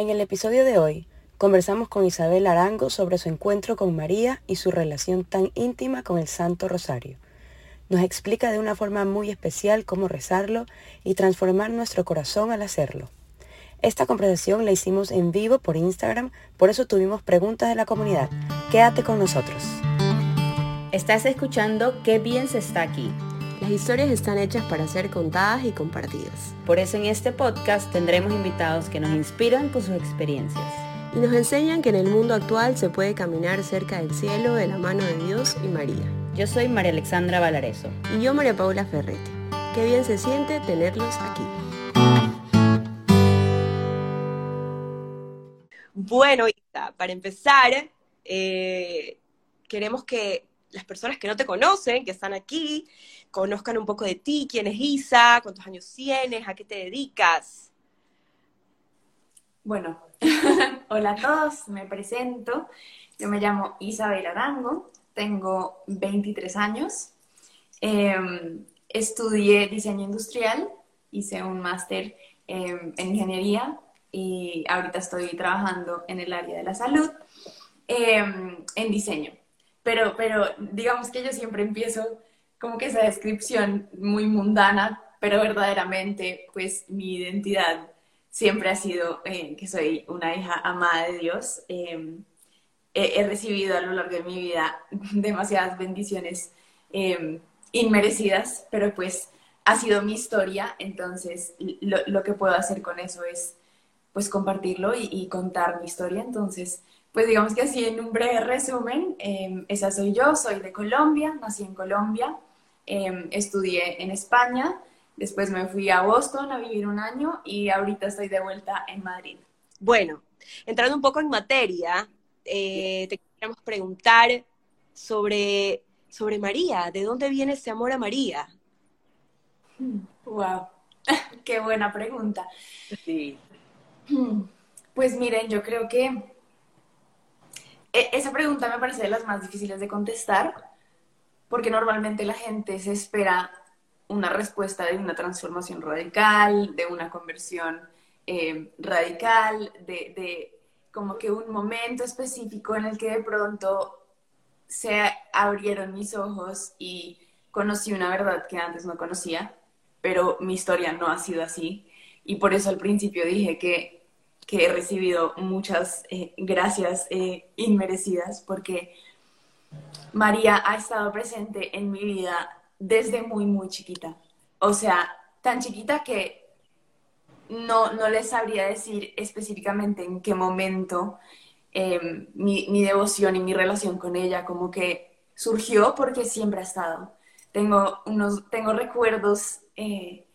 En el episodio de hoy conversamos con Isabel Arango sobre su encuentro con María y su relación tan íntima con el Santo Rosario. Nos explica de una forma muy especial cómo rezarlo y transformar nuestro corazón al hacerlo. Esta conversación la hicimos en vivo por Instagram, por eso tuvimos preguntas de la comunidad. Quédate con nosotros. Estás escuchando Qué bien se está aquí las historias están hechas para ser contadas y compartidas. Por eso en este podcast tendremos invitados que nos inspiran con sus experiencias. Y nos enseñan que en el mundo actual se puede caminar cerca del cielo de la mano de Dios y María. Yo soy María Alexandra Valareso. Y yo María Paula Ferretti. Qué bien se siente tenerlos aquí. Bueno, para empezar, eh, queremos que las personas que no te conocen, que están aquí, conozcan un poco de ti, quién es Isa, cuántos años tienes, a qué te dedicas. Bueno, hola a todos, me presento. Yo me llamo Isabel Arango, tengo 23 años. Em, estudié diseño industrial, hice un máster em, en ingeniería y ahorita estoy trabajando en el área de la salud em, en diseño. Pero, pero digamos que yo siempre empiezo como que esa descripción muy mundana, pero verdaderamente, pues mi identidad siempre ha sido eh, que soy una hija amada de Dios. Em, he, recibido a lo largo de mi vida demasiadas bendiciones em, inmerecidas, pero pues ha sido mi historia, entonces lo, lo, que puedo hacer con eso es pues compartirlo y, contar mi historia. Entonces, pues digamos que así en un breve resumen, em, esa soy yo, soy de Colombia, nací en Colombia. Em, estudié en España, después me fui a Boston a vivir un año y ahorita estoy de vuelta en Madrid. Bueno, entrando un poco en materia, eh, te queríamos preguntar sobre, sobre María, ¿de dónde viene ese amor a María? Wow, qué buena pregunta. Sí. Pues miren, yo creo que e, esa pregunta me parece de las más difíciles de contestar porque normalmente la gente se espera una respuesta de una transformación radical, de una conversión eh, radical, de, como que un momento específico en el que de pronto se abrieron mis ojos y conocí una verdad que antes no conocía, pero mi historia no ha sido así. Y por eso al principio dije que, he recibido muchas eh, gracias eh, inmerecidas, porque María ha estado presente en mi vida desde muy, muy chiquita. O sea, tan chiquita que no, no les sabría decir específicamente en qué momento em, mi, devoción y mi relación con ella como que surgió porque siempre ha estado. Tengo, unos, tengo recuerdos eh,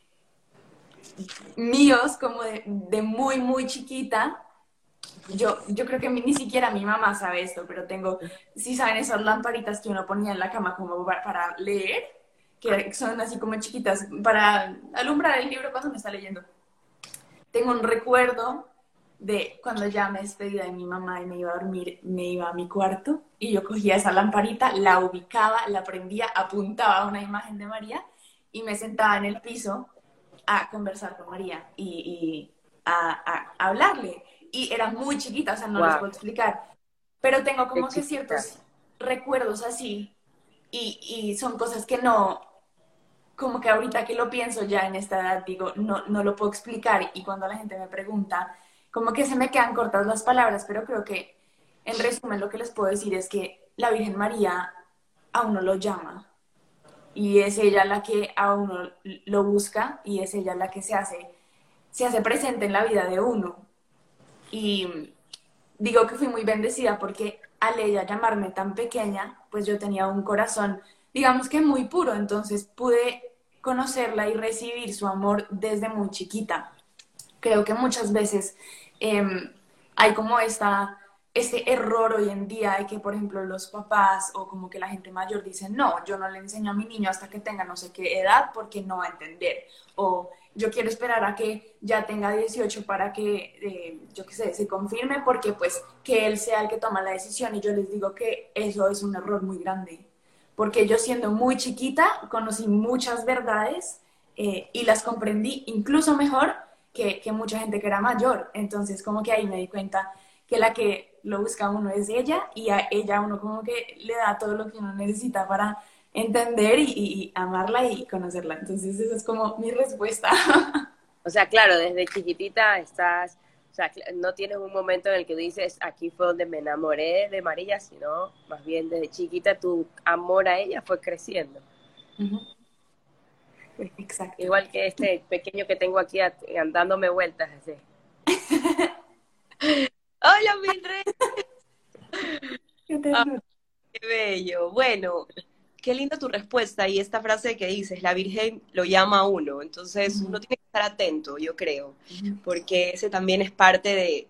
míos como de, de, muy, muy chiquita yo, yo creo que ni siquiera mi mamá sabe esto, pero tengo, si saben esas lamparitas que uno ponía en la cama como para, leer, que son así como chiquitas, para alumbrar el libro cuando me está leyendo. Tengo un recuerdo de cuando ya me despedía de mi mamá y me iba a dormir, me iba a mi cuarto y yo cogía esa lamparita, la ubicaba, la prendía, apuntaba a una imagen de María y me sentaba en el piso a conversar con María y, a hablarle y era muy chiquita, o sea, no les puedo explicar. Pero tengo como que ciertos recuerdos así y, y, son cosas que no, como que ahorita que lo pienso ya en esta edad, digo, no, no lo puedo explicar y cuando la gente me pregunta, como que se me quedan cortas las palabras, pero creo que en resumen lo que les puedo decir es que la Virgen María a uno lo llama y es ella la que a uno lo busca y es ella la que se hace, se hace presente en la vida de uno y digo que fui muy bendecida porque al ella llamarme tan pequeña, pues yo tenía un corazón, digamos que muy puro, entonces pude conocerla y recibir su amor desde muy chiquita. Creo que muchas veces em, hay como esta, este error hoy en día de que, por ejemplo, los papás o como que la gente mayor dicen, no, yo no le enseño a mi niño hasta que tenga no sé qué edad porque no va a entender. O yo quiero esperar a que ya tenga 18 para que, eh, yo qué sé, se confirme, porque pues que él sea el que toma la decisión y yo les digo que eso es un error muy grande, porque yo siendo muy chiquita conocí muchas verdades eh, y las comprendí incluso mejor que, que mucha gente que era mayor. Entonces, como que ahí me di cuenta que la que lo busca uno es ella y a ella uno como que le da todo lo que uno necesita para entender y, amarla y conocerla. Entonces esa es como mi respuesta. O sea, claro, desde chiquitita estás, o sea, no tienes un momento en el que dices, aquí fue donde me enamoré de María, sino más bien desde chiquita tu amor a ella fue creciendo. Exacto. Igual que este pequeño que tengo aquí andándome vueltas así. Hola, Mildred. Ah, qué bello. Bueno, qué linda tu respuesta y esta frase que dices, la Virgen lo llama a uno, entonces uno tiene que estar atento, yo creo, porque ese también es parte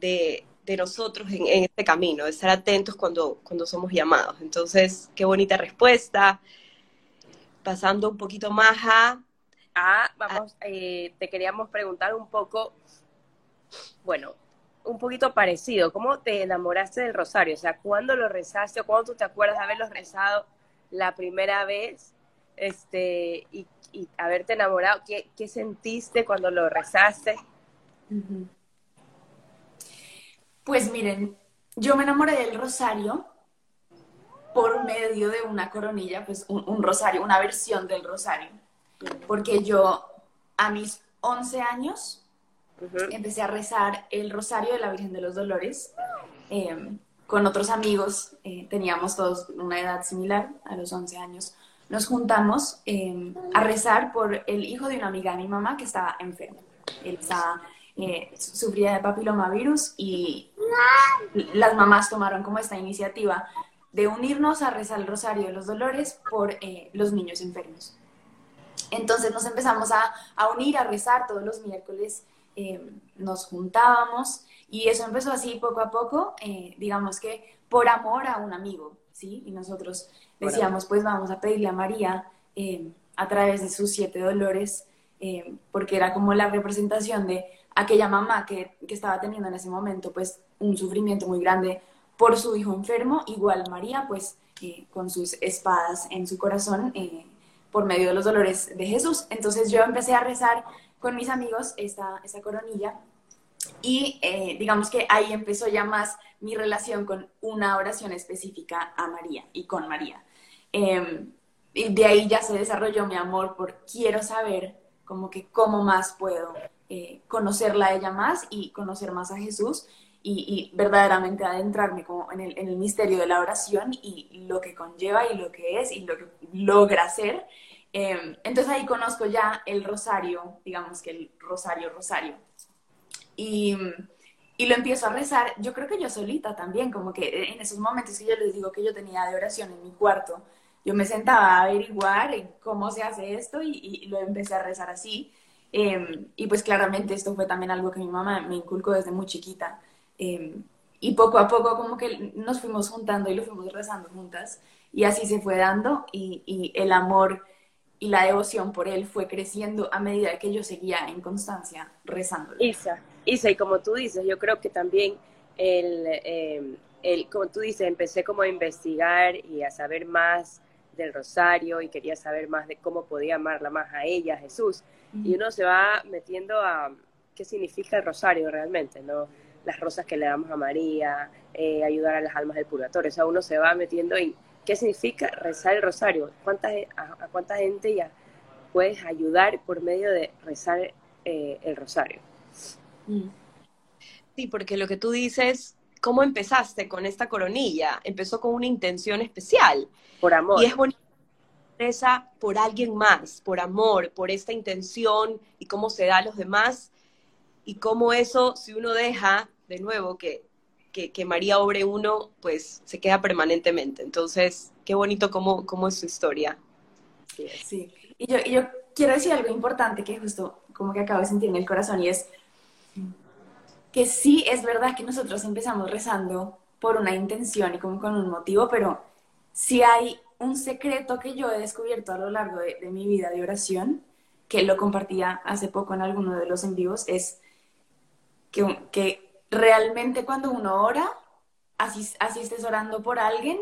de, nosotros en, este camino, estar atentos cuando, cuando somos llamados. Entonces, qué bonita respuesta. Pasando un poquito más a... Ah, vamos, eh, te queríamos preguntar un poco, bueno, un poquito parecido. ¿Cómo te enamoraste del rosario? O sea, ¿cuándo lo rezaste o cuándo tú te acuerdas de haberlo rezado la primera vez este, y, haberte enamorado? ¿Qué, ¿Qué, sentiste cuando lo rezaste? Pues miren, yo me enamoré del rosario por medio de una coronilla, pues un, rosario, una versión del rosario. Porque yo a mis 11 años empecé a rezar el rosario de la Virgen de los Dolores. Em, con otros amigos, eh, teníamos todos una edad similar, a los 11 años, nos juntamos em, a rezar por el hijo de una amiga de mi mamá que estaba enfermo. Él estaba, eh, sufría de papilomavirus y las mamás tomaron como esta iniciativa de unirnos a rezar el Rosario de los Dolores por eh, los niños enfermos. Entonces nos empezamos a, unir, a rezar todos los miércoles, em, nos juntábamos y eso empezó así poco a poco, eh, digamos que por amor a un amigo, ¿sí? Y nosotros decíamos, pues vamos a pedirle a María eh, a través de sus siete dolores, eh, porque era como la representación de aquella mamá que, que, estaba teniendo en ese momento, pues un sufrimiento muy grande por su hijo enfermo, igual María, pues con sus espadas en su corazón por medio de los dolores de Jesús. Entonces yo empecé a rezar con mis amigos esta, esta coronilla y eh, digamos que ahí empezó ya más mi relación con una oración específica a María y con María. Em, y de ahí ya se desarrolló mi amor por quiero saber como que cómo más puedo eh, conocerla a ella más y conocer más a Jesús y, verdaderamente adentrarme como en el, en el, misterio de la oración y lo que conlleva y lo que es y lo que logra ser. Em, entonces ahí conozco ya el rosario, digamos que el rosario, rosario. Y, y, lo empiezo a rezar, yo creo que yo solita también, como que en esos momentos que yo les digo que yo tenía de oración en mi cuarto, yo me sentaba a averiguar cómo se hace esto y, y lo empecé a rezar así. Em, y pues claramente esto fue también algo que mi mamá me inculcó desde muy chiquita. Em, y poco a poco como que nos fuimos juntando y lo fuimos rezando juntas. Y así se fue dando y, y el amor y la devoción por él fue creciendo a medida que yo seguía en constancia rezando. Isa, Isa, y como tú dices, yo creo que también el, eh, el, como tú dices, empecé como a investigar y a saber más del rosario y quería saber más de cómo podía amarla más a ella, a Jesús. Y uno se va metiendo a qué significa el rosario realmente, ¿no? Las rosas que le damos a María, eh, ayudar a las almas del purgatorio. O sea, uno se va metiendo en qué significa rezar el rosario, ¿Cuánta, a, cuánta gente ya puedes ayudar por medio de rezar eh, el rosario. Mm. Sí, porque lo que tú dices, ¿cómo empezaste con esta coronilla? Empezó con una intención especial. Por amor. Y es bonito reza por alguien más, por amor, por esta intención y cómo se da a los demás y cómo eso, si uno deja, de nuevo, que, que, María obre uno, pues se queda permanentemente. Entonces, qué bonito cómo, cómo es su historia. Sí, sí. Y yo, y yo quiero decir algo importante que justo como que acabo de sentir en el corazón y es que sí es verdad que nosotros empezamos rezando por una intención y como con un motivo, pero si hay un secreto que yo he descubierto a lo largo de, mi vida de oración, que lo compartía hace poco en alguno de los en vivos, es que, que realmente cuando uno ora, así, así estés orando por alguien,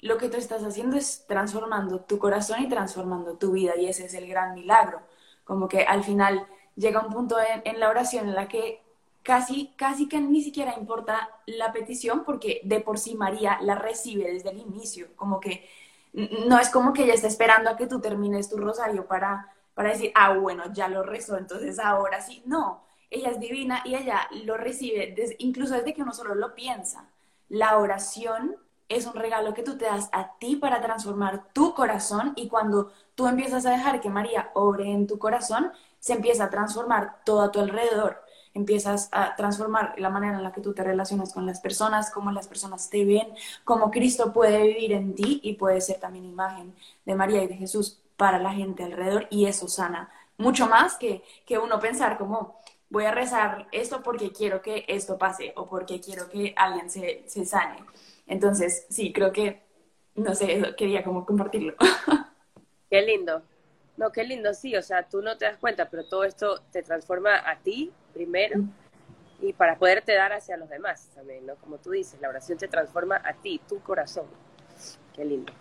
lo que tú estás haciendo es transformando tu corazón y transformando tu vida y ese es el gran milagro. Como que al final llega un punto en, la oración en la que casi, casi que ni siquiera importa la petición porque de por sí María la recibe desde el inicio, como que no es como que ella está esperando a que tú termines tu rosario para, para decir, ah, bueno, ya lo rezó, entonces ahora sí, no, ella es divina y ella lo recibe incluso desde que uno solo lo piensa. La oración es un regalo que tú te das a ti para transformar tu corazón y cuando tú empiezas a dejar que María obre en tu corazón, se empieza a transformar todo a tu alrededor empiezas a transformar la manera en la que tú te relacionas con las personas, cómo las personas te ven, cómo Cristo puede vivir en ti y puede ser también imagen de María y de Jesús para la gente alrededor y eso sana mucho más que, que uno pensar como voy a rezar esto porque quiero que esto pase o porque quiero que alguien se, se sane. Entonces, sí, creo que, no sé, quería como compartirlo. Qué lindo, no, qué lindo, sí, o sea, tú no te das cuenta, pero todo esto te transforma a ti primero y para poderte dar hacia los demás también, ¿no? Como tú dices, la oración te transforma a ti, tu corazón. Qué lindo.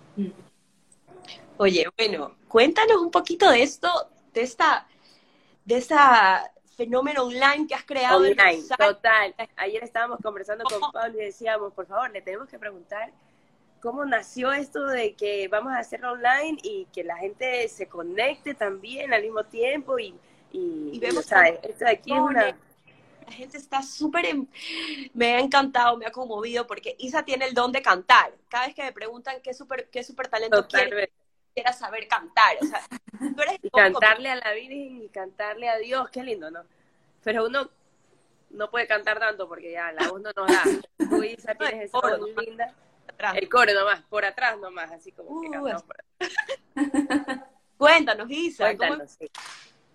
Oye, bueno, cuéntanos un poquito de esto, de esta, de esa fenómeno online que has creado. Online, total. Ayer estábamos conversando con Pablo y decíamos, por favor, le tenemos que preguntar cómo nació esto de que vamos a hacerlo online y que la gente se conecte también al mismo tiempo y, y, vemos esto de aquí es una... La gente está súper... Me ha encantado, me ha conmovido porque Isa tiene el don de cantar. Cada vez que me preguntan qué súper qué super talento quiere, quiera saber cantar. O sea, y cantarle a la Virgen y cantarle a Dios, qué lindo, ¿no? Pero uno no puede cantar tanto porque ya la voz no nos da. Tú, Isa, tienes esa voz linda el coro nomás, por atrás nomás, así como que uh, Cuéntanos, Isa.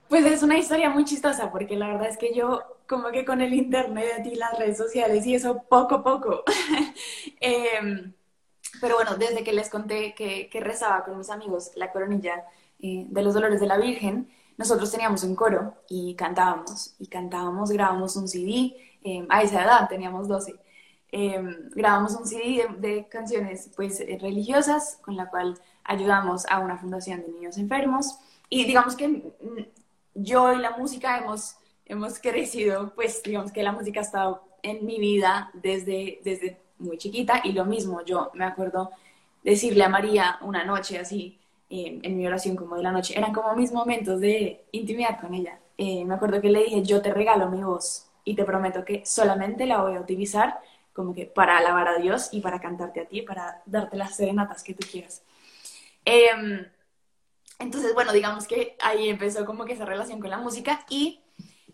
Pues es una historia muy chistosa, porque la verdad es que yo, como que con el internet y las redes sociales y eso, poco a poco. Em, pero bueno, desde que les conté que, rezaba con mis amigos la coronilla eh, de los dolores de la Virgen, nosotros teníamos un coro y cantábamos, y cantábamos, grabamos un CD, em, a esa edad teníamos 12, Em, grabamos un CD de, canciones pues eh, religiosas con la cual ayudamos a una fundación de niños enfermos. Y digamos que mm, yo y la música hemos, hemos crecido, pues digamos que la música ha estado en mi vida desde, desde muy chiquita. Y lo mismo, yo me acuerdo decirle a María una noche así, em, en mi oración como de la noche, eran como mis momentos de intimidad con ella. Eh, me acuerdo que le dije, yo te regalo mi voz y te prometo que solamente la voy a utilizar como que para alabar a Dios y para cantarte a ti, para darte las serenatas que tú quieras. Em, entonces, bueno, digamos que ahí empezó como que esa relación con la música y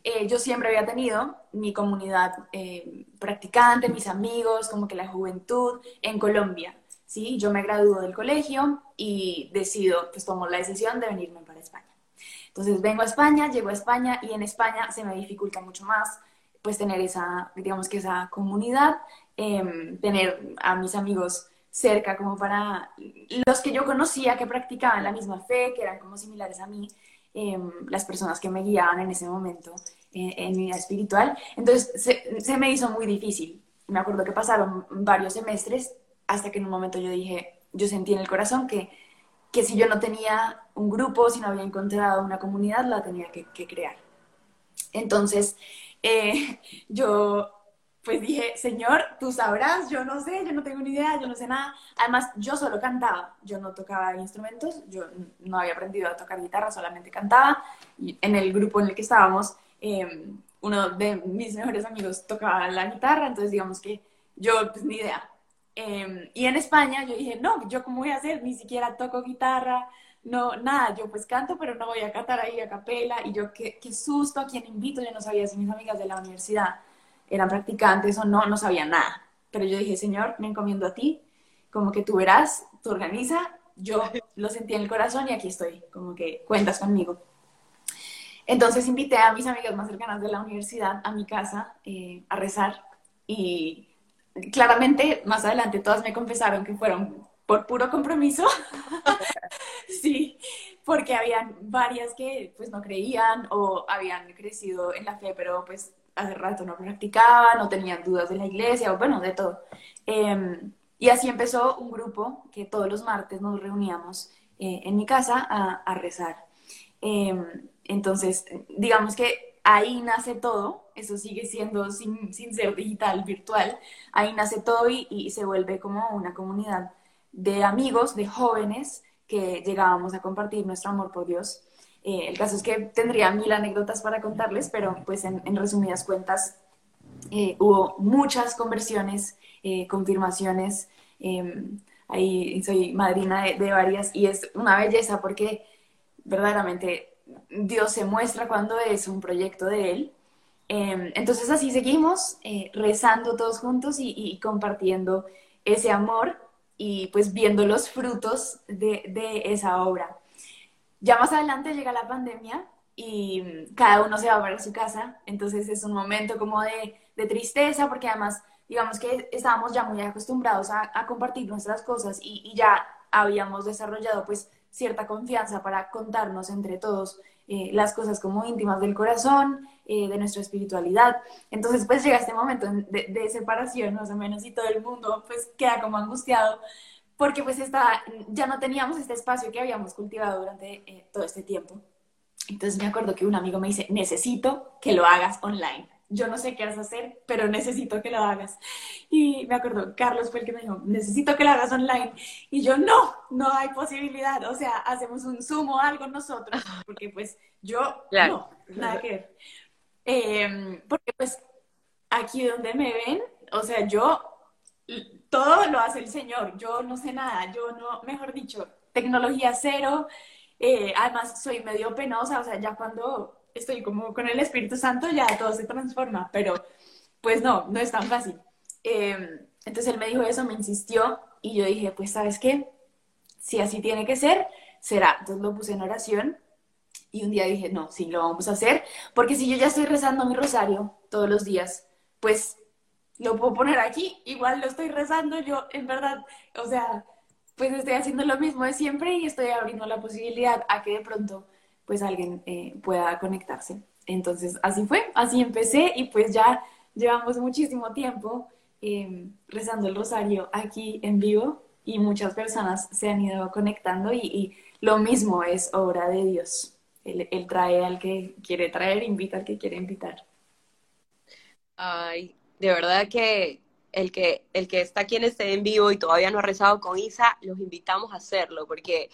eh, yo siempre había tenido mi comunidad eh, practicante, mis amigos, como que la juventud en Colombia. ¿sí? Yo me gradúo del colegio y decido, pues tomo la decisión de venirme para España. Entonces vengo a España, llego a España y en España se me dificulta mucho más pues tener esa, digamos que esa comunidad, em, tener a mis amigos cerca como para los que yo conocía que practicaban la misma fe, que eran como similares a mí, em, las personas que me guiaban en ese momento eh, en mi vida espiritual. Entonces se, me hizo muy difícil. Me acuerdo que pasaron varios semestres hasta que en un momento yo dije, yo sentí en el corazón que, que si yo no tenía un grupo, si no había encontrado una comunidad, la tenía que crear. Entonces, eh, yo pues dije, Señor, tú sabrás, yo no sé, yo no tengo ni idea, yo no sé nada. Además, yo solo cantaba, yo no tocaba instrumentos, yo no había aprendido a tocar guitarra, solamente cantaba. Y en el grupo en el que estábamos, em, uno de mis mejores amigos tocaba la guitarra, entonces digamos que yo, pues ni idea. Em, y en España yo dije, no, yo cómo voy a hacer, ni siquiera toco guitarra, no, nada, yo pues canto, pero no voy a cantar ahí a capela. Y yo, qué, susto, a quién invito, yo no sabía si mis amigas de la universidad eran practicantes o no, no sabía nada. Pero yo dije, Señor, me encomiendo a ti, como que tú verás, tú organiza, yo lo sentí en el corazón y aquí estoy, como que cuentas conmigo. Entonces invité a mis amigas más cercanas de la universidad a mi casa eh, a rezar y claramente más adelante todas me confesaron que fueron por puro compromiso. sí, porque habían varias que pues no creían o habían crecido en la fe, pero pues hace rato no practicaban, no tenían dudas de la iglesia, o bueno, de todo. Em, y así empezó un grupo que todos los martes nos reuníamos eh, en mi casa a, rezar. Em, Entonces, digamos que ahí nace todo, eso sigue siendo sin, sin ser digital, virtual, ahí nace todo y se vuelve como una comunidad de amigos, de jóvenes que llegábamos a compartir nuestro amor por Dios. Eh, el caso es que tendría mil anécdotas para contarles, pero pues en, resumidas cuentas eh, hubo muchas conversiones, eh, confirmaciones. Em, ahí soy madrina de, varias y es una belleza porque verdaderamente Dios se muestra cuando es un proyecto de Él. Em, entonces así seguimos rezando todos juntos y compartiendo ese amor y pues viendo los frutos de, esa obra. Ya más adelante llega la pandemia y cada uno se va para su casa, entonces es un momento como de, tristeza porque además digamos que estábamos ya muy acostumbrados a, a compartir nuestras cosas y, y, ya habíamos desarrollado pues cierta confianza para contarnos entre todos eh, las cosas como íntimas del corazón, eh, de nuestra espiritualidad. Entonces, pues llega este momento de, separación, más o menos, y todo el mundo pues queda como angustiado, porque pues está, ya no teníamos este espacio que habíamos cultivado durante eh, todo este tiempo. Entonces me acuerdo que un amigo me dice, necesito que lo hagas online yo no sé qué vas a hacer, pero necesito que lo hagas. Y me acuerdo, Carlos fue el que me dijo, necesito que lo hagas online. Y yo, no, no hay posibilidad. O sea, hacemos un Zoom o algo nosotros, porque pues yo, claro. no, nada que ver. Eh, porque pues aquí donde me ven, o sea, yo, todo lo hace el Señor. Yo no sé nada, yo no, mejor dicho, tecnología cero. Eh, además, soy medio penosa, o sea, ya cuando estoy como con el Espíritu Santo, ya todo se transforma, pero pues no, no es tan fácil. Eh, entonces él me dijo eso, me insistió y yo dije, pues sabes qué, si así tiene que ser, será. Entonces lo puse en oración y un día dije, no, sí, lo vamos a hacer, porque si yo ya estoy rezando mi rosario todos los días, pues lo puedo poner aquí, igual lo estoy rezando yo, en verdad, o sea, pues estoy haciendo lo mismo de siempre y estoy abriendo la posibilidad a que de pronto pues alguien eh, pueda conectarse. Entonces, así fue, así empecé y pues ya llevamos muchísimo tiempo eh, rezando el rosario aquí en vivo y muchas personas se han ido conectando y, y lo mismo es obra de Dios. Él, él, trae al que quiere traer, invita al que quiere invitar. Ay, de verdad que el que, el que está aquí en este en vivo y todavía no ha rezado con Isa, los invitamos a hacerlo, porque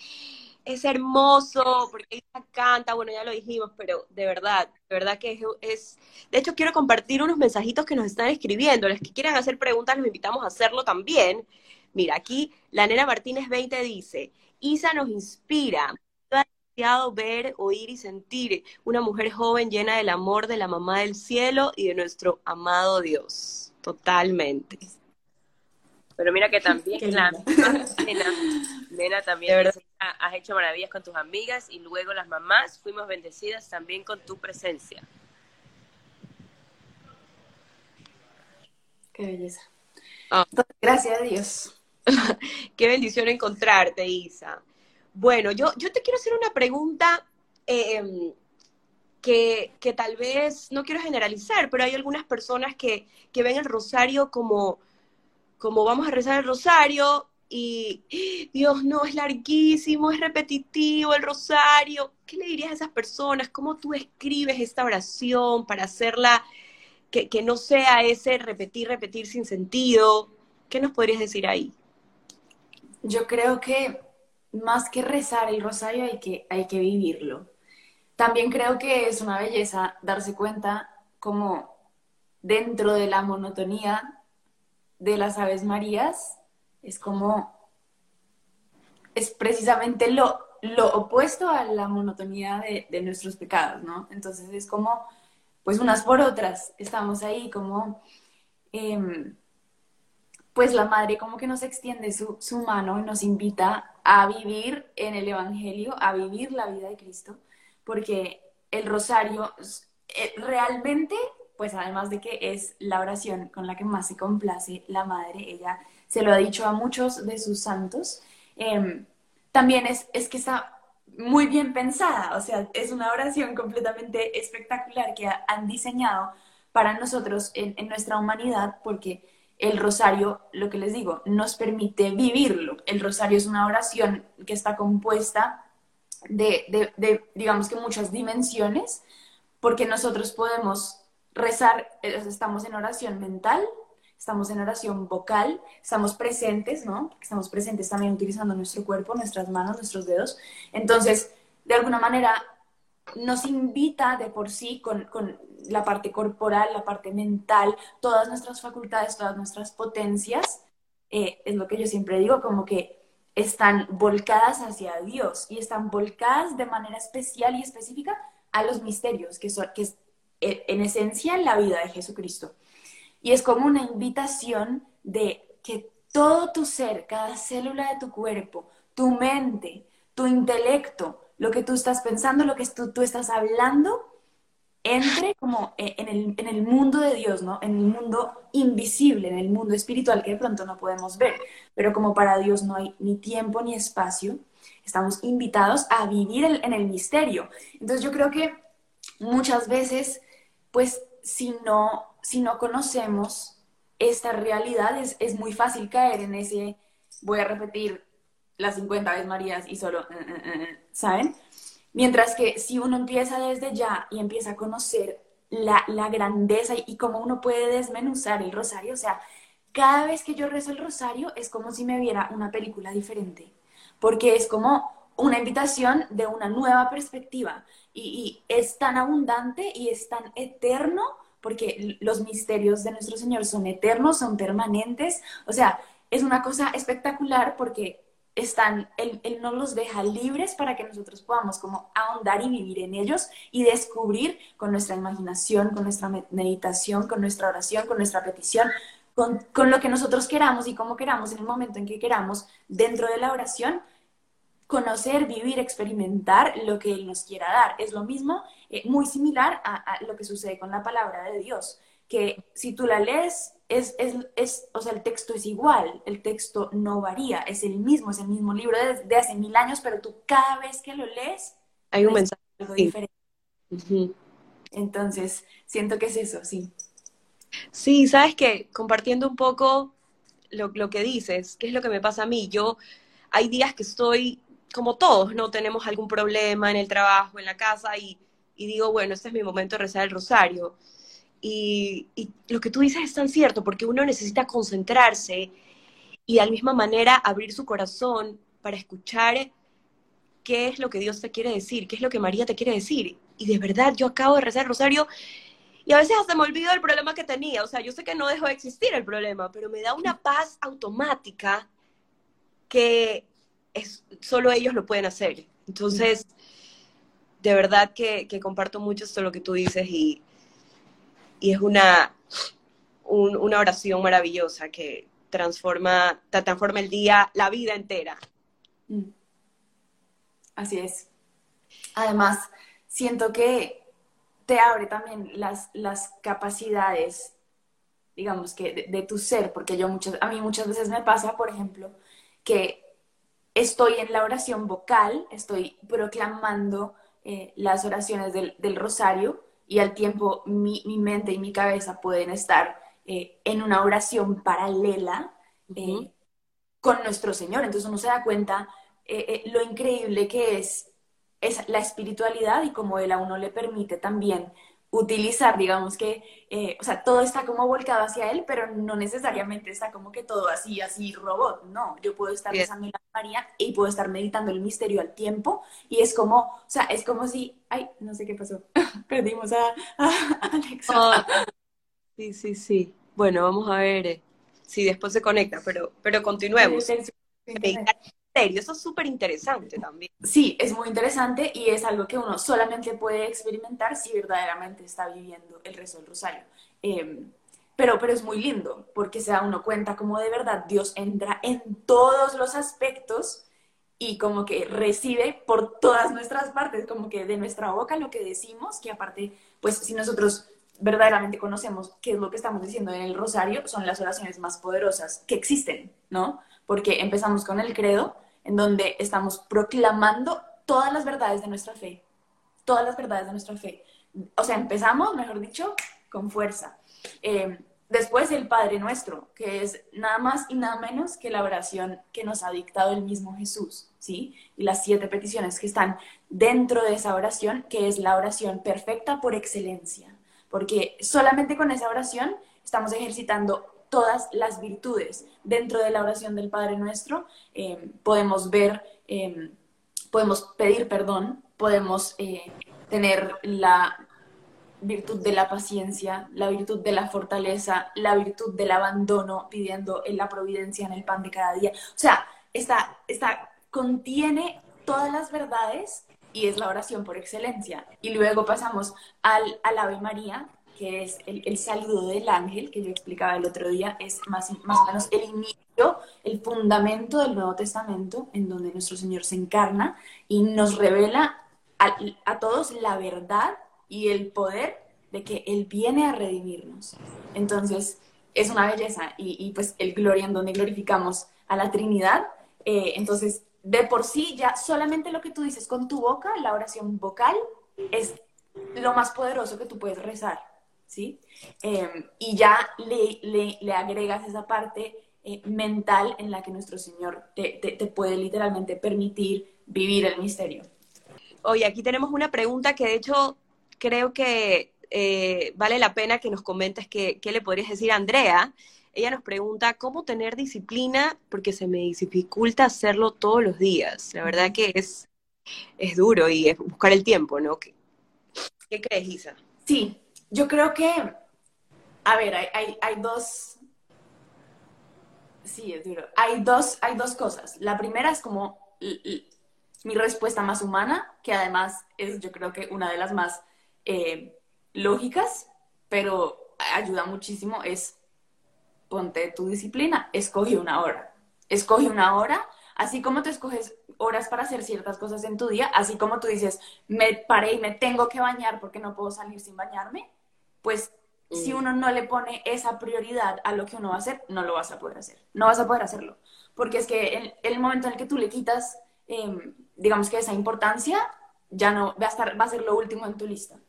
es hermoso, porque ella canta, bueno, ya lo dijimos, pero de verdad, de verdad que es, De hecho, quiero compartir unos mensajitos que nos están escribiendo. Los que quieran hacer preguntas, los invitamos a hacerlo también. Mira, aquí la nena Martínez 20 dice, Isa nos inspira, deseado ver, oír y sentir una mujer joven llena del amor de la mamá del cielo y de nuestro amado Dios. Totalmente. Pero mira que también la nena, nena también dice, has hecho maravillas con tus amigas y luego las mamás fuimos bendecidas también con tu presencia. Qué belleza. Oh. Gracias a Dios. Qué bendición encontrarte, Isa. Bueno, yo, yo te quiero hacer una pregunta eh, que, que, tal vez, no quiero generalizar, pero hay algunas personas que, que ven el rosario como como vamos a rezar el rosario y Dios no, es larguísimo, es repetitivo el rosario. ¿Qué le dirías a esas personas? ¿Cómo tú escribes esta oración para hacerla que, que no sea ese repetir, repetir sin sentido? ¿Qué nos podrías decir ahí? Yo creo que más que rezar el rosario hay que, hay que vivirlo. También creo que es una belleza darse cuenta como dentro de la monotonía de las Aves Marías es como, es precisamente lo, lo opuesto a la monotonía de, de, nuestros pecados, ¿no? Entonces es como, pues unas por otras, estamos ahí como, eh, pues la madre como que nos extiende su, su mano y nos invita a vivir en el Evangelio, a vivir la vida de Cristo, porque el rosario eh, realmente pues además de que es la oración con la que más se complace la madre, ella se lo ha dicho a muchos de sus santos, eh, también es, es que está muy bien pensada, o sea, es una oración completamente espectacular que ha, han diseñado para nosotros en, nuestra humanidad, porque el rosario, lo que les digo, nos permite vivirlo. El rosario es una oración que está compuesta de, de, digamos que muchas dimensiones, porque nosotros podemos rezar, eh, estamos en oración mental, estamos en oración vocal, estamos presentes, ¿no? Estamos presentes también utilizando nuestro cuerpo, nuestras manos, nuestros dedos. Entonces, de alguna manera, nos invita de por sí con, con la parte corporal, la parte mental, todas nuestras facultades, todas nuestras potencias, eh, es lo que yo siempre digo, como que están volcadas hacia Dios y están volcadas de manera especial y específica a los misterios, que, son, que es en esencia la vida de Jesucristo. Y es como una invitación de que todo tu ser, cada célula de tu cuerpo, tu mente, tu intelecto, lo que tú estás pensando, lo que tú, tú estás hablando, entre como eh, en el, en el, mundo de Dios, ¿no? En el mundo invisible, en el mundo espiritual que de pronto no podemos ver. Pero como para Dios no hay ni tiempo ni espacio, estamos invitados a vivir en el misterio. Entonces yo creo que muchas veces, pues si no, si no conocemos esta realidad, es, es muy fácil caer en ese, voy a repetir las 50 veces Marías y solo, eh, eh, ¿saben? Mientras que si uno empieza desde ya y empieza a conocer la, grandeza y, cómo uno puede desmenuzar el rosario, o sea, cada vez que yo rezo el rosario es como si me viera una película diferente, porque es como una invitación de una nueva perspectiva. Y, es tan abundante y es tan eterno porque los misterios de nuestro Señor son eternos, son permanentes, o sea, es una cosa espectacular porque están, él, él nos los deja libres para que nosotros podamos como ahondar y vivir en ellos y descubrir con nuestra imaginación, con nuestra meditación, con nuestra oración, con nuestra petición, con, con, lo que nosotros queramos y como queramos en el momento en que queramos dentro de la oración, conocer, vivir, experimentar lo que Él nos quiera dar. Es lo mismo, eh, muy similar a, a, lo que sucede con la palabra de Dios, que si tú la lees es, es, es, o sea, el texto es igual, el texto no varía, es el mismo, es el mismo libro de, hace mil años, pero tú cada vez que lo lees, hay un mensaje algo diferente. Entonces, siento que es eso, sí. Sí, sabes que compartiendo un poco lo, lo, que dices, qué es lo que me pasa a mí, yo hay días que estoy, como todos, ¿no? Tenemos algún problema en el trabajo, en la casa, y, y digo, bueno, este es mi momento de rezar el rosario y, lo que tú dices es tan cierto, porque uno necesita concentrarse y de la misma manera abrir su corazón para escuchar qué es lo que Dios te quiere decir, qué es lo que María te quiere decir. Y de verdad, yo acabo de rezar el rosario y a veces hasta me olvido del problema que tenía. O sea, yo sé que no dejó de existir el problema, pero me da una paz automática que es, solo ellos lo pueden hacer. Entonces, de verdad que, que comparto mucho esto lo que tú dices y, y es una, una oración maravillosa que transforma, transforma el día, la vida entera. Mm. Así es. Además, siento que te abre también las, las capacidades, digamos que, de, tu ser, porque yo muchas, a mí muchas veces me pasa, por ejemplo, que estoy en la oración vocal, estoy proclamando eh, las oraciones del, del rosario, y al tiempo mi, mente y mi cabeza pueden estar eh, en una oración paralela eh, con nuestro Señor. Entonces uno se da cuenta lo increíble que es, es la espiritualidad y cómo Él a uno le permite también utilizar, digamos que, o sea, todo está como volcado hacia él, pero no necesariamente está como que todo así, así robot, no, yo puedo estar rezando la María y puedo estar meditando el misterio al tiempo y es como, o sea, es como si, ay, no sé qué pasó, perdimos a, Alexa. Oh, sí, sí, sí. Bueno, vamos a ver eh, si después se conecta, pero, pero continuemos. Eso es súper interesante también. Sí, es muy interesante y es algo que uno solamente puede experimentar si verdaderamente está viviendo el rezo del rosario. Em, pero, pero es muy lindo porque se da uno cuenta como de verdad Dios entra en todos los aspectos y como que recibe por todas nuestras partes, como que de nuestra boca lo que decimos, que aparte, pues si nosotros verdaderamente conocemos qué es lo que estamos diciendo en el rosario, son las oraciones más poderosas que existen, ¿no? Porque empezamos con el credo, en donde estamos proclamando todas las verdades de nuestra fe, todas las verdades de nuestra fe. O sea, empezamos, mejor dicho, con fuerza. Eh, después el Padre Nuestro, que es nada más y nada menos que la oración que nos ha dictado el mismo Jesús, ¿sí? Y las siete peticiones que están dentro de esa oración, que es la oración perfecta por excelencia, porque solamente con esa oración estamos ejercitando todas las virtudes. Dentro de la oración del Padre Nuestro eh, podemos ver, eh, podemos pedir perdón, podemos eh, tener la virtud de la paciencia, la virtud de la fortaleza, la virtud del abandono, pidiendo en la providencia en el pan de cada día. O sea, esta, esta contiene todas las verdades y es la oración por excelencia. Y luego pasamos al, al Ave María, que es el, saludo del ángel, que yo explicaba el otro día, es más, más o menos el inicio, el fundamento del Nuevo Testamento, en donde nuestro Señor se encarna y nos revela a, a todos la verdad y el poder de que Él viene a redimirnos. Entonces, es una belleza y, pues el gloria en donde glorificamos a la Trinidad. Eh, entonces, de por sí, ya solamente lo que tú dices con tu boca, la oración vocal, es lo más poderoso que tú puedes rezar, ¿sí? Em, y ya le, le, agregas esa parte eh, mental en la que nuestro Señor te, te puede literalmente permitir vivir el misterio. Oye, aquí tenemos una pregunta que de hecho creo que eh, vale la pena que nos comentes qué, le podrías decir a Andrea. Ella nos pregunta cómo tener disciplina porque se me dificulta hacerlo todos los días. La verdad que es, es duro y es buscar el tiempo, ¿no? ¿Qué, crees, Isa? Sí, yo creo que, a ver, hay, hay, dos, sí, es duro. Hay dos, hay dos cosas. La primera es como mi respuesta más humana, que además es yo creo que una de las más eh, lógicas, pero ayuda muchísimo, es ponte tu disciplina, escoge una hora. Escoge una hora, así como te escoges horas para hacer ciertas cosas en tu día, así como tú dices, me paré y me tengo que bañar porque no puedo salir sin bañarme, pues si mm. uno no le pone esa prioridad a lo que uno va a hacer, no lo vas a poder hacer. No vas a poder hacerlo. Porque es que en el momento en el que tú le quitas, em, digamos que esa importancia, ya no va a, estar, va a ser lo último en tu lista.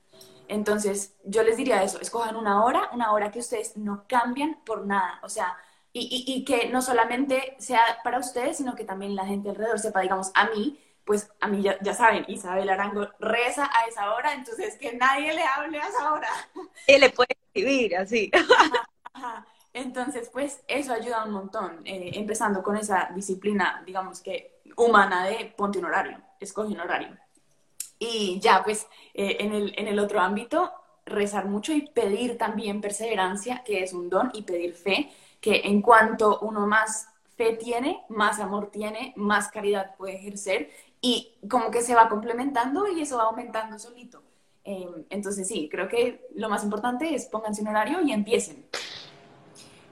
Entonces, yo les diría eso, escojan una hora, una hora que ustedes no cambian por nada, o sea, y, y, que no solamente sea para ustedes, sino que también la gente alrededor sepa, digamos, a mí, pues a mí ya, ya saben, Isabel Arango reza a esa hora, entonces que nadie le hable a esa hora. Él le puede escribir así. Entonces, pues eso ayuda un montón, eh, empezando con esa disciplina, digamos que humana de ponte un horario, escoge un horario. Y ya, pues, eh, en, el, en el otro ámbito, rezar mucho y pedir también perseverancia, que es un don, y pedir fe, que en cuanto uno más fe tiene, más amor tiene, más caridad puede ejercer, y como que se va complementando y eso va aumentando solito. Em, entonces sí, creo que lo más importante es pónganse un horario y empiecen.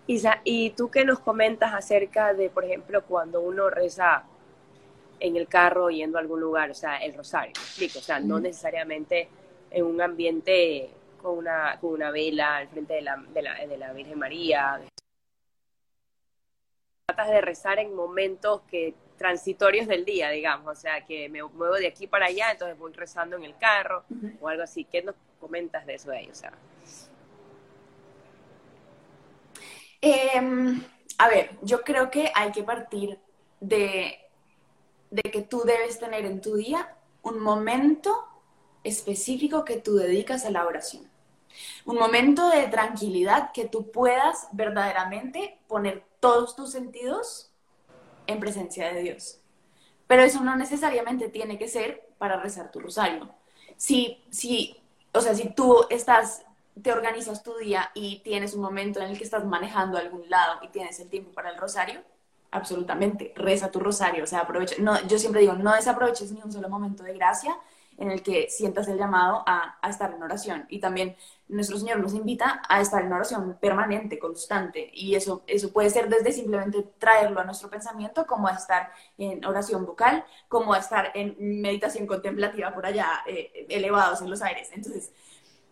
Isa, ¿y tú qué nos comentas acerca de, por ejemplo, cuando uno reza en el carro yendo a algún lugar, o sea, el rosario, explico, o sea, no necesariamente en un ambiente con una, con una vela al frente de la, de la, de la Virgen María. Tratas de rezar en momentos que transitorios del día, digamos, o sea, que me muevo de aquí para allá, entonces voy rezando en el carro o algo así. ¿Qué nos comentas de eso de ahí? O sea, em, a ver, yo creo que hay que partir de de que tú debes tener en tu día un momento específico que tú dedicas a la oración. Un momento de tranquilidad que tú puedas verdaderamente poner todos tus sentidos en presencia de Dios. Pero eso no necesariamente tiene que ser para rezar tu rosario. Si, si, o sea, si tú estás, te organizas tu día y tienes un momento en el que estás manejando algún lado y tienes el tiempo para el rosario, absolutamente, reza tu rosario, o sea, aprovecha, no, yo siempre digo, no desaproveches ni un solo momento de gracia en el que sientas el llamado a, estar en oración. Y también nuestro Señor nos invita a estar en oración permanente, constante. Y eso, eso puede ser desde simplemente traerlo a nuestro pensamiento, como a estar en oración vocal, como a estar en meditación contemplativa por allá, eh, elevados en los aires. Entonces,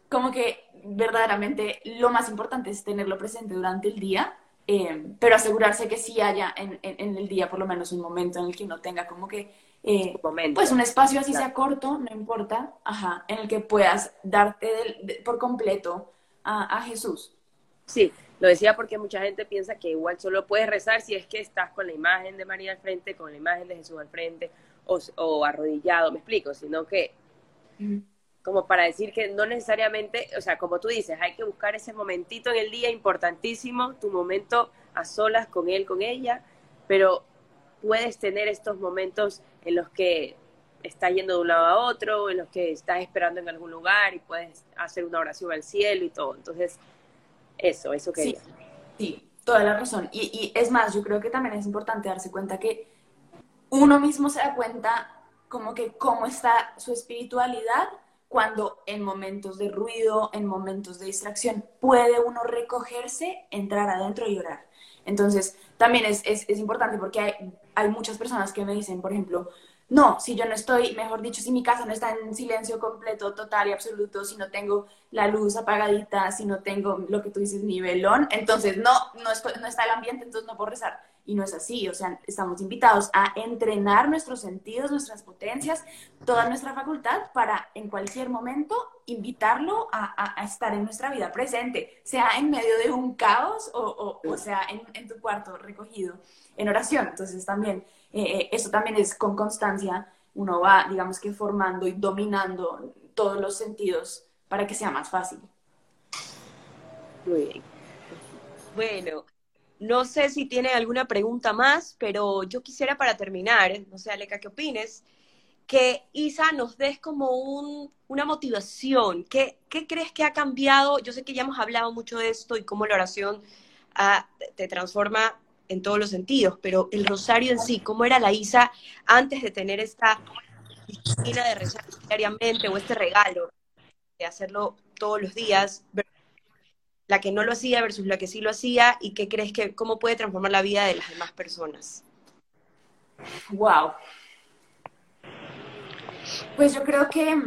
como que verdaderamente lo más importante es tenerlo presente durante el día eh, pero asegurarse que sí haya en, en, el día por lo menos un momento en el que uno tenga como que, eh, pues un espacio así sea corto, no importa, ajá, en el que puedas darte por completo a, a, Jesús. Sí, Lo decía porque mucha gente piensa que igual solo puedes rezar si es que estás con la imagen de María al frente, con la imagen de Jesús al frente, o, o arrodillado, me explico, sino que como para decir que no necesariamente, o sea, como tú dices, hay que buscar ese momentito en el día importantísimo, tu momento a solas con él, con ella, pero puedes tener estos momentos en los que estás yendo de un lado a otro, en los que estás esperando en algún lugar y puedes hacer una oración al cielo y todo. Entonces, eso, eso quería. Sí, sí toda la razón. Y, y es más, yo creo que también es importante darse cuenta que uno mismo se da cuenta como que cómo está su espiritualidad cuando en momentos de ruido, en momentos de distracción, puede uno recogerse, entrar adentro y orar. Entonces, también es, es, es importante porque hay, hay, muchas personas que me dicen, por ejemplo, no, si yo no estoy, mejor dicho, si mi casa no está en silencio completo, total y absoluto, si no tengo la luz apagadita, si no tengo lo que tú dices, mi velón, entonces no, no, estoy, no está el ambiente, entonces no puedo rezar. Y no es así, o sea, estamos invitados a entrenar nuestros sentidos, nuestras potencias, toda nuestra facultad para en cualquier momento invitarlo a, a, estar en nuestra vida presente, sea en medio de un caos o, o, sea en, en, tu cuarto recogido en oración. Entonces también, eh, eh, eso también es con constancia, uno va, digamos que formando y dominando todos los sentidos para que sea más fácil. Muy bien. Bueno, no sé si tiene alguna pregunta más, pero yo quisiera para terminar, no sé, Aleca, ¿qué opines? Que Isa nos des como un, una motivación. ¿Qué, ¿Qué, crees que ha cambiado? Yo sé que ya hemos hablado mucho de esto y cómo la oración ah, te transforma en todos los sentidos, pero el rosario en sí, ¿cómo era la Isa antes de tener esta disciplina de rezar diariamente o este regalo de hacerlo todos los días la que no lo hacía versus la que sí lo hacía y qué crees que, cómo puede transformar la vida de las demás personas? Wow. Pues yo creo que...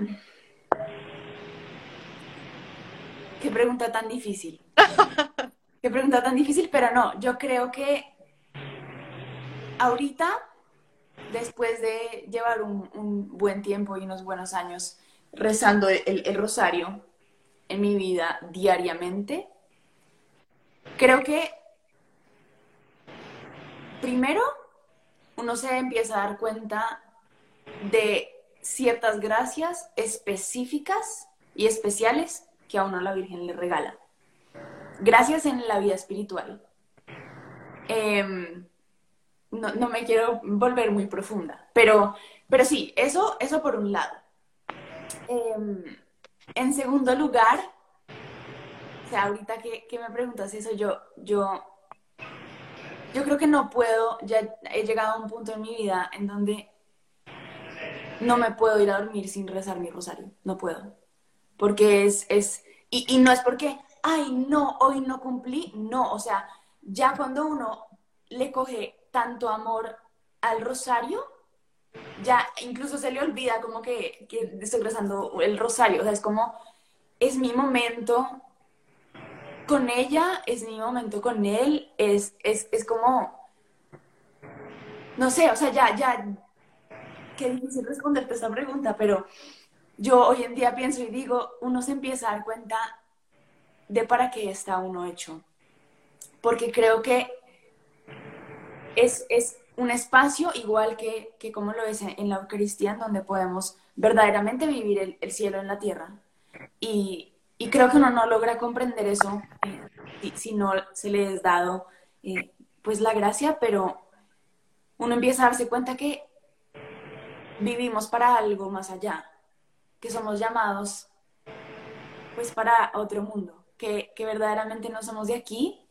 Qué pregunta tan difícil. Qué pregunta tan difícil, pero no, yo creo que ahorita, después de llevar un, buen tiempo y unos buenos años rezando el rosario en mi vida diariamente, Creo que primero uno se empieza a dar cuenta de ciertas gracias específicas y especiales que a uno la Virgen le regala. Gracias en la vida espiritual. Em, no, me quiero volver muy profunda, pero, pero sí, eso, eso por un lado. Em, en segundo lugar, o sea, ahorita que, me preguntas eso, yo, yo, yo creo que no puedo, ya he llegado a un punto en mi vida en donde no me puedo ir a dormir sin rezar mi rosario, no puedo. Porque es, es, y, y no es porque, ay, no, hoy no cumplí, no, o sea, ya cuando uno le coge tanto amor al rosario, ya incluso se le olvida como que, que estoy rezando el rosario, o sea, es como, es mi momento, con ella, es mi momento con él, es, es, es como, no sé, o sea, ya, ya, qué difícil responderte esta pregunta, pero yo hoy en día pienso y digo, uno se empieza a dar cuenta de para qué está uno hecho. Porque creo que es, es un espacio igual que, que, como lo es en la Eucaristía, en donde podemos verdaderamente vivir el, el cielo en la tierra. Y, y creo que uno no logra comprender eso eh, si no se le es dado eh, pues la gracia, pero uno empieza a darse cuenta que vivimos para algo más allá, que somos llamados pues para otro mundo, que, que verdaderamente no somos de aquí,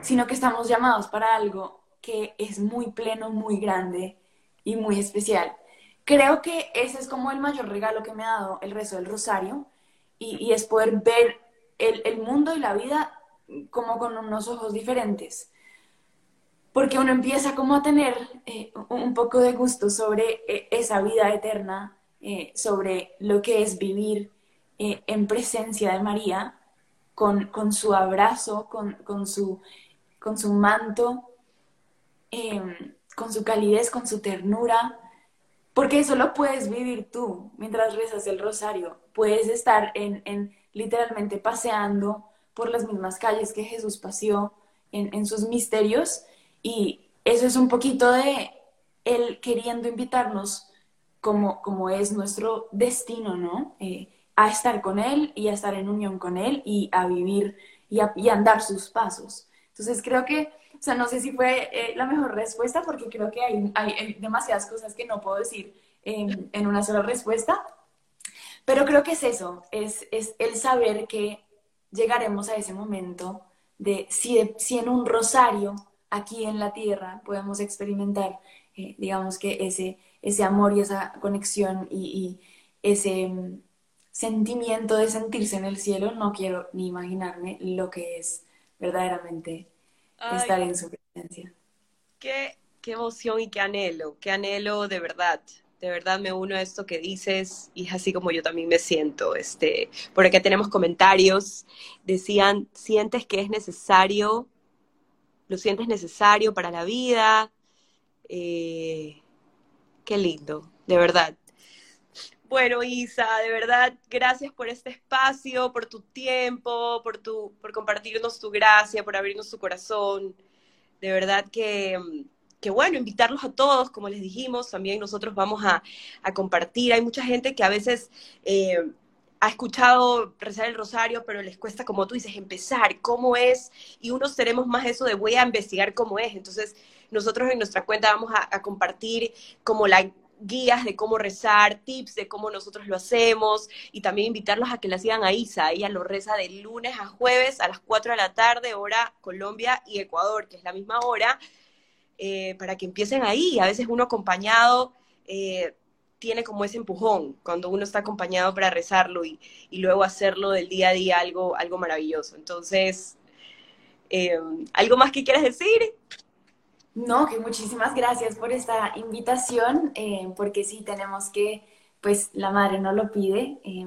sino que estamos llamados para algo que es muy pleno, muy grande y muy especial. Creo que ese es como el mayor regalo que me ha dado el rezo del rosario, y, es poder ver el, mundo y la vida como con unos ojos diferentes. Porque uno empieza como a tener eh, un poco de gusto sobre eh, esa vida eterna, eh, sobre lo que es vivir en presencia de María, con, con su abrazo, con, con, su, con su manto, em, con su calidez, con su ternura, porque eso lo puedes vivir tú mientras rezas el rosario. Puedes estar en, en literalmente paseando por las mismas calles que Jesús paseó en, sus misterios y eso es un poquito de Él queriendo invitarnos como, como es nuestro destino, ¿no? Eh, a estar con Él y a estar en unión con Él y a vivir y a, y andar sus pasos. Entonces creo que, o sea, no sé si fue eh, la mejor respuesta porque creo que hay, demasiadas cosas que no puedo decir en, una sola respuesta, pero creo que es eso, es, es el saber que llegaremos a ese momento de si, si en un rosario aquí en la tierra podemos experimentar, eh, digamos que ese, ese amor y esa conexión y, ese mm, sentimiento de sentirse en el cielo, no quiero ni imaginarme lo que es verdaderamente estar en su presencia. Qué, qué emoción y qué anhelo, qué anhelo de verdad de verdad me uno a esto que dices y es así como yo también me siento. Este, por acá tenemos comentarios, decían, ¿sientes que es necesario lo sientes necesario para la vida. Eh, qué lindo, de verdad. Bueno, Isa, de verdad, gracias por este espacio, por tu tiempo, por, tu, por compartirnos tu gracia, por abrirnos tu corazón. De verdad que, que bueno, invitarlos a todos, como les dijimos, también nosotros vamos a, a compartir. Hay mucha gente que a veces eh, ha escuchado rezar el rosario, pero les cuesta, como tú dices, empezar, cómo es, y unos tenemos más eso de voy a investigar cómo es. Entonces, nosotros en nuestra cuenta vamos a, compartir como las guías de cómo rezar, tips de cómo nosotros lo hacemos, y también invitarlos a que la sigan a Isa. Ella lo reza de lunes a jueves a las 4 de la tarde, hora Colombia y Ecuador, que es la misma hora, eh, para que empiecen ahí. A veces uno acompañado... Eh, tiene como ese empujón cuando uno está acompañado para rezarlo y, luego hacerlo del día a día algo, algo maravilloso. Entonces, eh, ¿algo más que quieras decir? No, que muchísimas gracias por esta invitación, eh, porque sí tenemos que, pues la madre no lo pide, eh,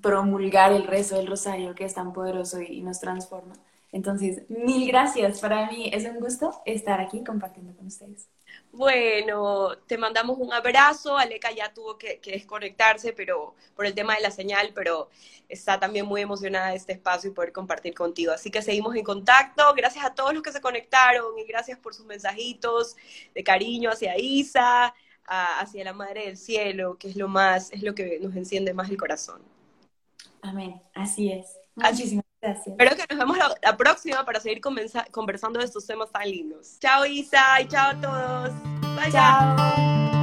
promulgar el rezo del rosario que es tan poderoso y nos transforma. Entonces, mil gracias. Para mí es un gusto estar aquí compartiendo con ustedes. Bueno, te mandamos un abrazo. Aleca ya tuvo que, desconectarse pero por el tema de la señal, pero está también muy emocionada de este espacio y poder compartir contigo. Así que seguimos en contacto. Gracias a todos los que se conectaron y gracias por sus mensajitos de cariño hacia Isa, hacia la Madre del Cielo, que es lo más, es lo que nos enciende más el corazón. Amén. Así es. Muchísimas gracias. Espero que nos vemos la, próxima para seguir conversando de estos temas tan lindos. Chao Isa y chao a todos. Bye. Chao.